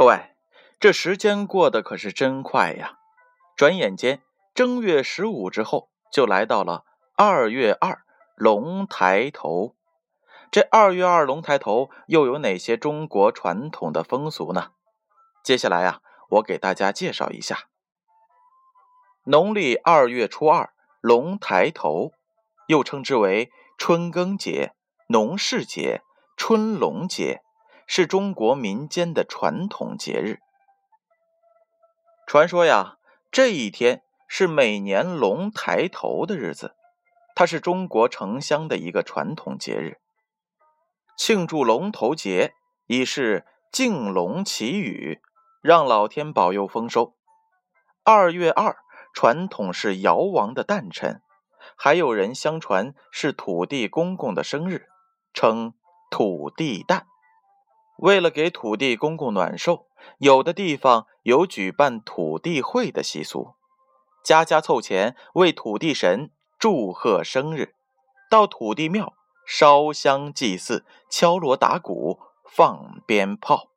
各位，这时间过得可是真快呀！转眼间，正月十五之后就来到了二月二龙抬头。这二月二龙抬头又有哪些中国传统的风俗呢？接下来呀，我给大家介绍一下。农历二月初二龙抬头，又称之为春耕节、农事节、春龙节，是中国民间的传统节日。传说呀，这一天是每年龙抬头的日子，它是中国城乡的一个传统节日。庆祝龙头节，以示敬龙祈雨，让老天保佑丰收。二月二，传统是尧王的诞辰，还有人相传是土地公公的生日，称土地诞。为了给土地公公暖寿，有的地方有举办土地会的习俗，家家凑钱为土地神祝贺生日，到土地庙。烧香祭祀、敲锣打鼓、放鞭炮，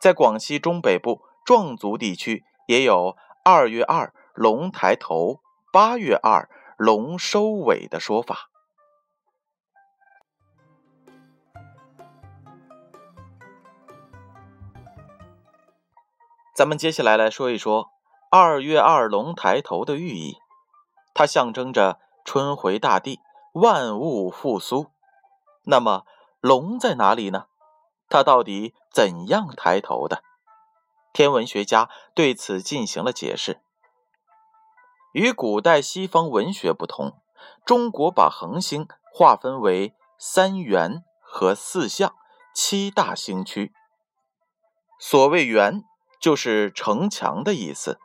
在广西中北部壮族地区也有二月二龙抬头、八月二龙收尾的说法。咱们接下来来说一说二月二龙抬头的寓意，它象征着春回大地。万物复苏，那么龙在哪里呢？它到底怎样抬头的？天文学家对此进行了解释。与古代西方文学不同，中国把恒星划分为三元和四象七大星区。所谓元，就是城墙的意思；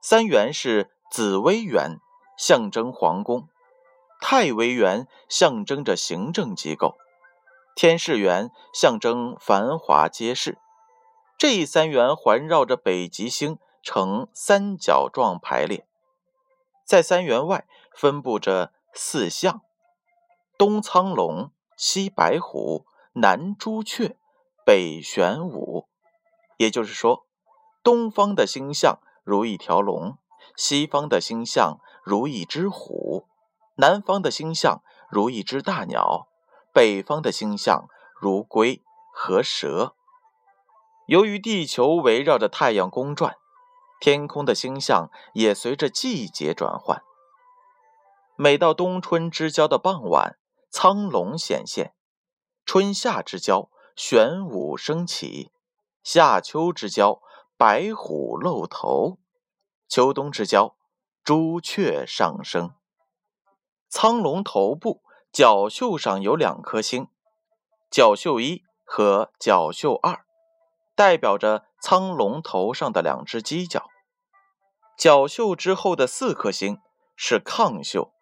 三元是紫微垣，象征皇宫。太微垣象征着行政机构，天士园象征繁华街市。这三元环绕着北极星呈三角状排列，在三元外分布着四象：东苍龙、西白虎、南朱雀、北玄武。也就是说，东方的星象如一条龙，西方的星象如一只虎。南方的星象如一只大鸟，北方的星象如龟和蛇。由于地球围绕着太阳公转，天空的星象也随着季节转换。每到冬春之交的傍晚，苍龙显现；春夏之交，玄武升起；夏秋之交，白虎露头；秋冬之交，朱雀上升。苍龙头部角袖上有两颗星，角袖一和角袖二，代表着苍龙头上的两只犄角。角袖之后的四颗星是亢袖，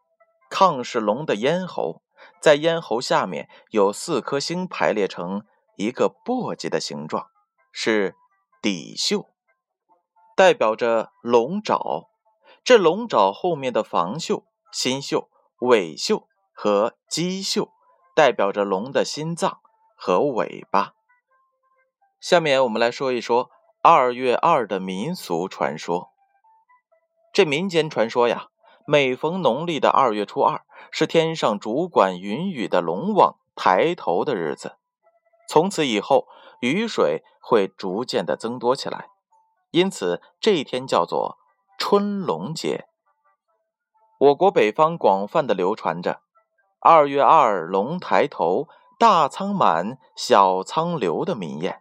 亢是龙的咽喉，在咽喉下面有四颗星排列成一个簸箕的形状，是底袖，代表着龙爪。这龙爪后面的房袖、心袖。尾袖和鸡袖代表着龙的心脏和尾巴。下面我们来说一说二月二的民俗传说。这民间传说呀，每逢农历的二月初二，是天上主管云雨的龙王抬头的日子。从此以后，雨水会逐渐的增多起来，因此这一天叫做春龙节。我国北方广泛的流传着“二月二龙抬头，大仓满，小仓流”的民谚。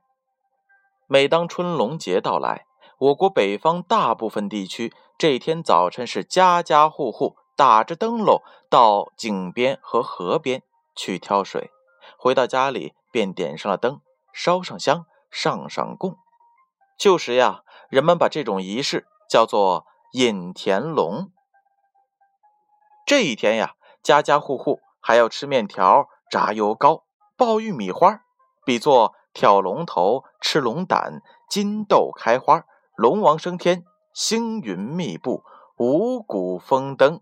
每当春龙节到来，我国北方大部分地区这天早晨是家家户户打着灯笼到井边和河边去挑水，回到家里便点上了灯，烧上香，上上供。旧时呀，人们把这种仪式叫做引田龙。这一天呀，家家户户还要吃面条、炸油糕、爆玉米花，比作挑龙头、吃龙胆、金豆开花、龙王升天、星云密布、五谷丰登。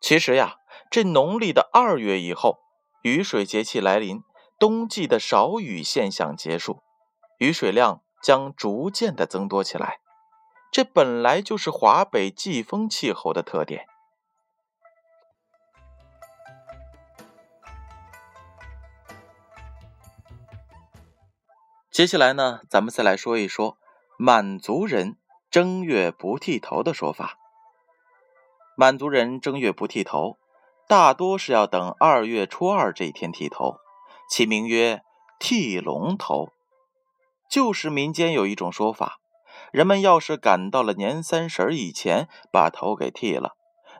其实呀，这农历的二月以后，雨水节气来临，冬季的少雨现象结束，雨水量将逐渐的增多起来。这本来就是华北季风气候的特点。接下来呢，咱们再来说一说满族人正月不剃头的说法。满族人正月不剃头，大多是要等二月初二这一天剃头，其名曰剃龙头。旧时民间有一种说法，人们要是赶到了年三十以前把头给剃了，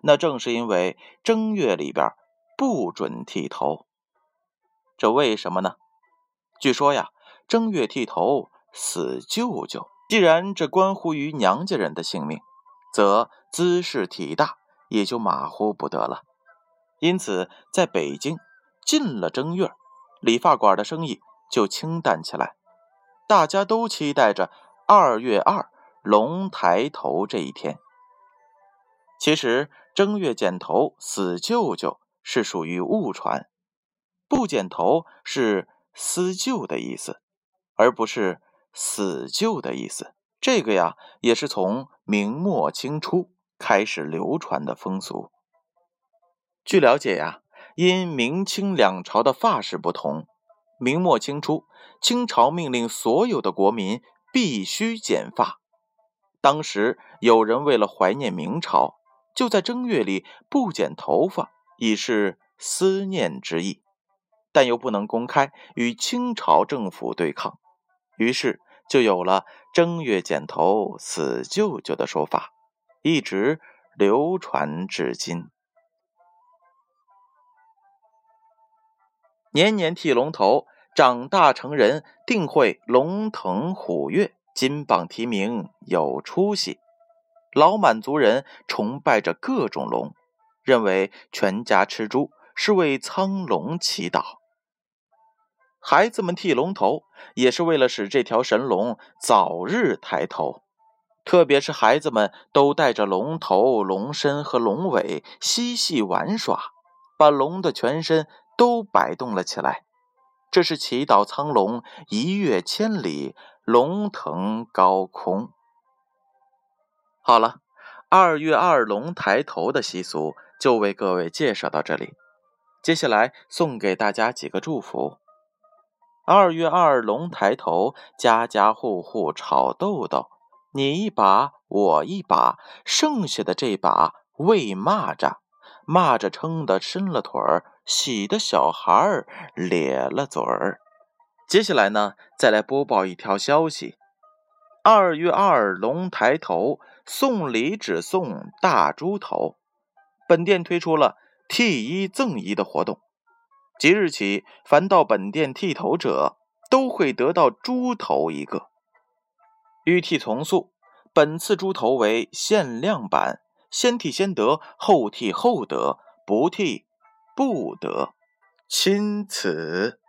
那正是因为正月里边不准剃头。这为什么呢？据说呀。正月剃头死舅舅，既然这关乎于娘家人的性命，则姿势体大也就马虎不得了。因此，在北京进了正月，理发馆的生意就清淡起来，大家都期待着二月二龙抬头这一天。其实，正月剪头死舅舅是属于误传，不剪头是思旧的意思。而不是死旧的意思，这个呀也是从明末清初开始流传的风俗。据了解呀，因明清两朝的发式不同，明末清初，清朝命令所有的国民必须剪发。当时有人为了怀念明朝，就在正月里不剪头发，以示思念之意，但又不能公开与清朝政府对抗。于是就有了正月剪头死舅舅的说法，一直流传至今。年年剃龙头，长大成人定会龙腾虎跃，金榜题名有出息。老满族人崇拜着各种龙，认为全家吃猪是为苍龙祈祷。孩子们剃龙头，也是为了使这条神龙早日抬头。特别是孩子们都带着龙头、龙身和龙尾嬉戏玩耍，把龙的全身都摆动了起来。这是祈祷苍龙一跃千里，龙腾高空。好了，二月二龙抬头的习俗就为各位介绍到这里。接下来送给大家几个祝福。二月二龙抬头，家家户户炒豆豆，你一把我一把，剩下的这把喂蚂蚱，骂着撑的伸了腿儿，喜的小孩儿咧了嘴儿。接下来呢，再来播报一条消息：二月二龙抬头，送礼只送大猪头。本店推出了剃一赠一的活动。即日起，凡到本店剃头者，都会得到猪头一个。欲剃从速，本次猪头为限量版，先替先得，后替后得，不替不得。钦此。